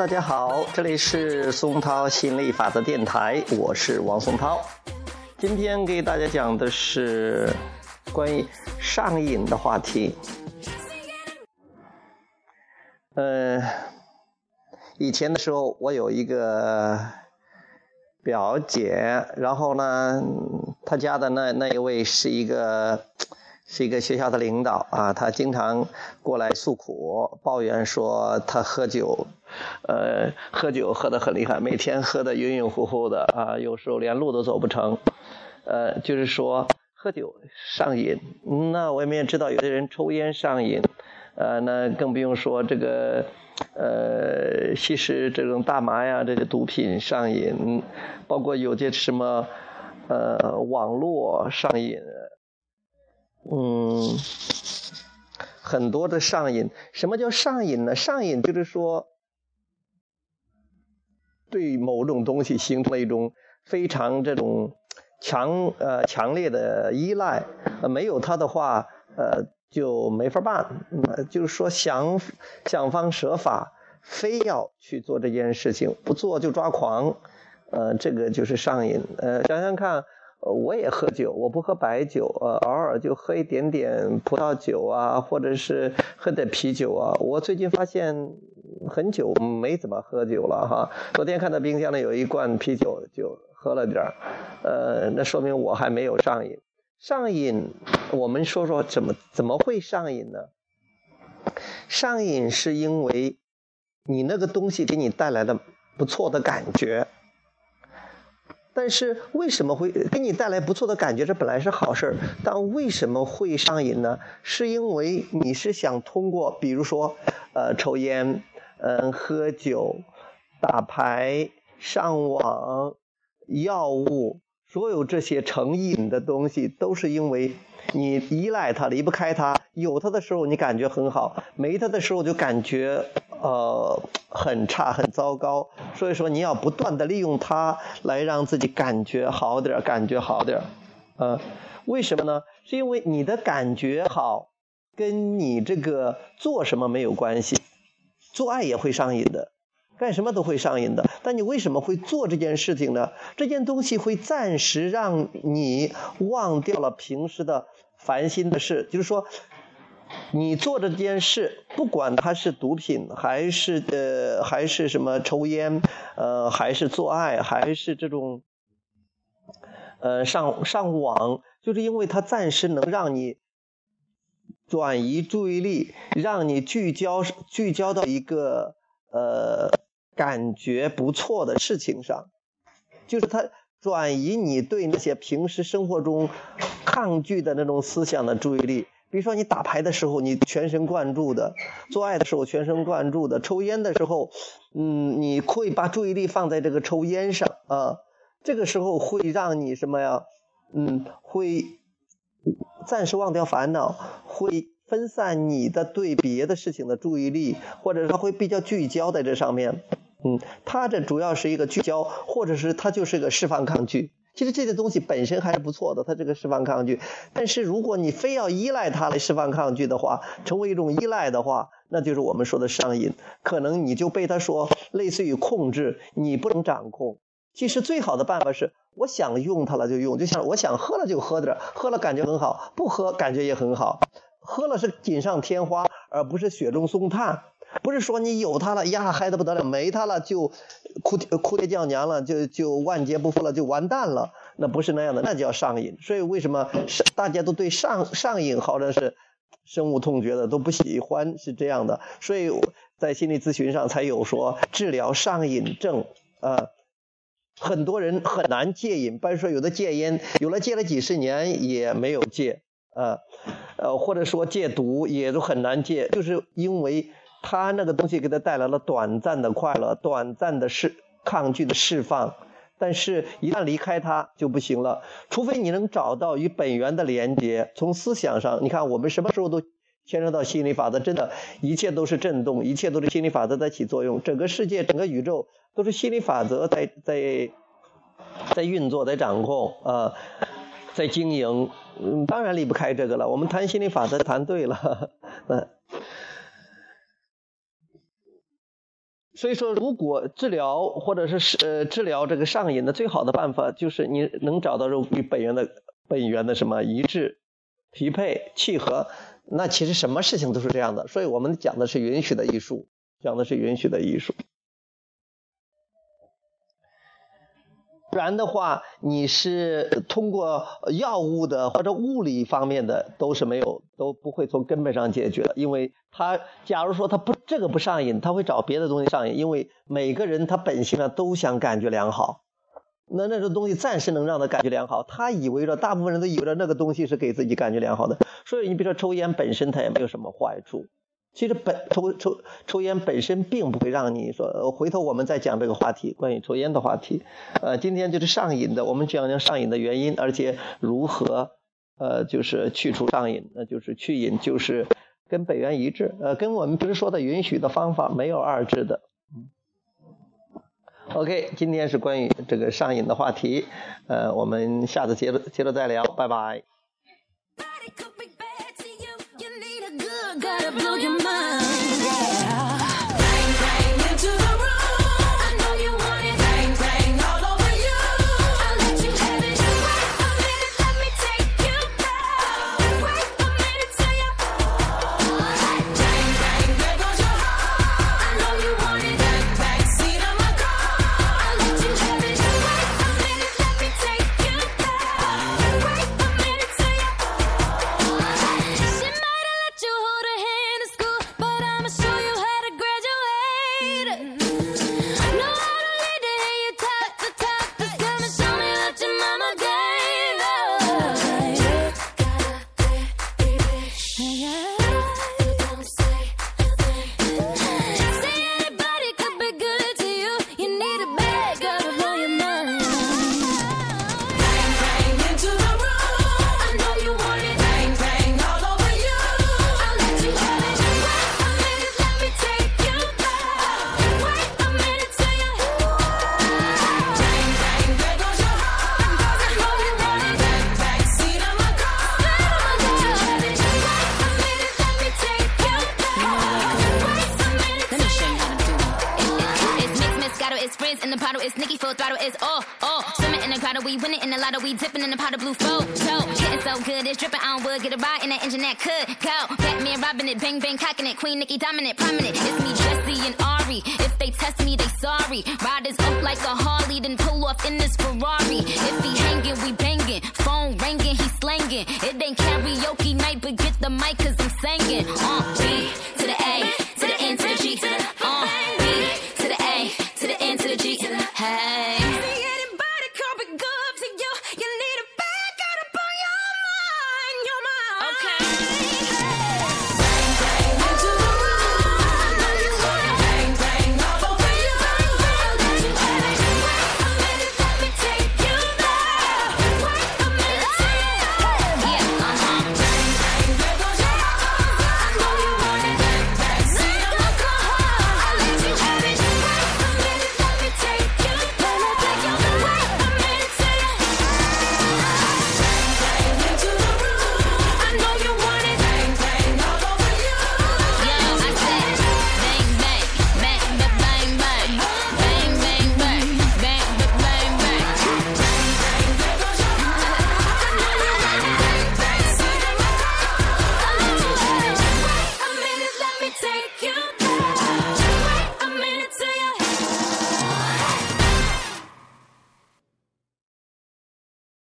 大家好，这里是松涛心理法则电台，我是王松涛。今天给大家讲的是关于上瘾的话题。嗯，以前的时候，我有一个表姐，然后呢，她家的那那一位是一个。是一个学校的领导啊，他经常过来诉苦，抱怨说他喝酒，呃，喝酒喝得很厉害，每天喝得晕晕乎乎的啊，有时候连路都走不成，呃，就是说喝酒上瘾。那我们也知道，有的人抽烟上瘾，呃，那更不用说这个，呃，吸食这种大麻呀，这些毒品上瘾，包括有些什么，呃，网络上瘾。嗯，很多的上瘾。什么叫上瘾呢？上瘾就是说，对某种东西形成了一种非常这种强呃强烈的依赖。呃，没有它的话，呃，就没法办。嗯，就是说想想方设法，非要去做这件事情，不做就抓狂。呃，这个就是上瘾。呃，想想看。呃，我也喝酒，我不喝白酒，呃，偶尔就喝一点点葡萄酒啊，或者是喝点啤酒啊。我最近发现很久没怎么喝酒了哈。昨天看到冰箱里有一罐啤酒，就喝了点儿，呃，那说明我还没有上瘾。上瘾，我们说说怎么怎么会上瘾呢？上瘾是因为你那个东西给你带来的不错的感觉。但是为什么会给你带来不错的感觉？这本来是好事儿，但为什么会上瘾呢？是因为你是想通过，比如说，呃，抽烟，嗯，喝酒，打牌，上网，药物，所有这些成瘾的东西，都是因为你依赖它，离不开它。有它的时候你感觉很好，没它的时候就感觉。呃，很差，很糟糕。所以说，你要不断的利用它来让自己感觉好点感觉好点呃，为什么呢？是因为你的感觉好，跟你这个做什么没有关系。做爱也会上瘾的，干什么都会上瘾的。但你为什么会做这件事情呢？这件东西会暂时让你忘掉了平时的烦心的事，就是说。你做这件事，不管它是毒品，还是呃，还是什么抽烟，呃，还是做爱，还是这种，呃，上上网，就是因为它暂时能让你转移注意力，让你聚焦聚焦到一个呃感觉不错的事情上，就是它转移你对那些平时生活中抗拒的那种思想的注意力。比如说，你打牌的时候，你全神贯注的；做爱的时候，全神贯注的；抽烟的时候，嗯，你会把注意力放在这个抽烟上啊。这个时候会让你什么呀？嗯，会暂时忘掉烦恼，会分散你的对别的事情的注意力，或者它会比较聚焦在这上面。嗯，它这主要是一个聚焦，或者是它就是个释放抗拒。其实这些东西本身还是不错的，它这个释放抗拒。但是如果你非要依赖它来释放抗拒的话，成为一种依赖的话，那就是我们说的上瘾。可能你就被他说类似于控制，你不能掌控。其实最好的办法是，我想用它了就用，就像我想喝了就喝点，喝了感觉很好，不喝感觉也很好。喝了是锦上添花，而不是雪中送炭。不是说你有它了呀嗨得不得了，没它了就哭哭爹叫娘了，就就万劫不复了，就完蛋了。那不是那样的，那叫上瘾。所以为什么大家都对上上瘾好像是深恶痛绝的，都不喜欢是这样的。所以在心理咨询上才有说治疗上瘾症啊，很多人很难戒瘾，比如说有的戒烟，有了戒了几十年也没有戒啊，呃或者说戒毒也都很难戒，就是因为。他那个东西给他带来了短暂的快乐，短暂的释抗拒的释放，但是一旦离开他就不行了。除非你能找到与本源的连接，从思想上，你看我们什么时候都牵扯到心理法则，真的，一切都是震动，一切都是心理法则在起作用，整个世界、整个宇宙都是心理法则在在在运作、在掌控啊，在经营。嗯，当然离不开这个了。我们谈心理法则谈对了，嗯。所以说，如果治疗或者是呃治疗这个上瘾的最好的办法，就是你能找到与本源的本源的什么一致、匹配、契合。那其实什么事情都是这样的。所以我们讲的是允许的艺术，讲的是允许的艺术。不然的话，你是通过药物的或者物理方面的都是没有，都不会从根本上解决的。因为他假如说他不这个不上瘾，他会找别的东西上瘾。因为每个人他本性上都想感觉良好，那那种东西暂时能让他感觉良好。他以为着，大部分人都以为着那个东西是给自己感觉良好的。所以你比如说抽烟本身它也没有什么坏处。其实本抽抽抽烟本身并不会让你说，回头我们再讲这个话题，关于抽烟的话题。呃，今天就是上瘾的，我们讲讲上瘾的原因，而且如何呃就是去除上瘾，那就是去瘾就是跟本源一致，呃，跟我们平时说的允许的方法没有二致的。OK，今天是关于这个上瘾的话题，呃，我们下次接着接着再聊，拜拜。gotta blow your mind. We winning in the lotto, we dipping in the pot of blue photo. Getting so good, it's dripping on wood. Get a ride in that engine that could go. Batman robbing it, bang bang cocking it. Queen Nikki dominant, prominent. It's me, Jesse and Ari. If they test me, they sorry. Riders up like a Harley, then pull off in this Ferrari. If he hanging, we banging. Phone ringing, he slanging. It ain't karaoke night, but get the mic cause I'm singing. Uh,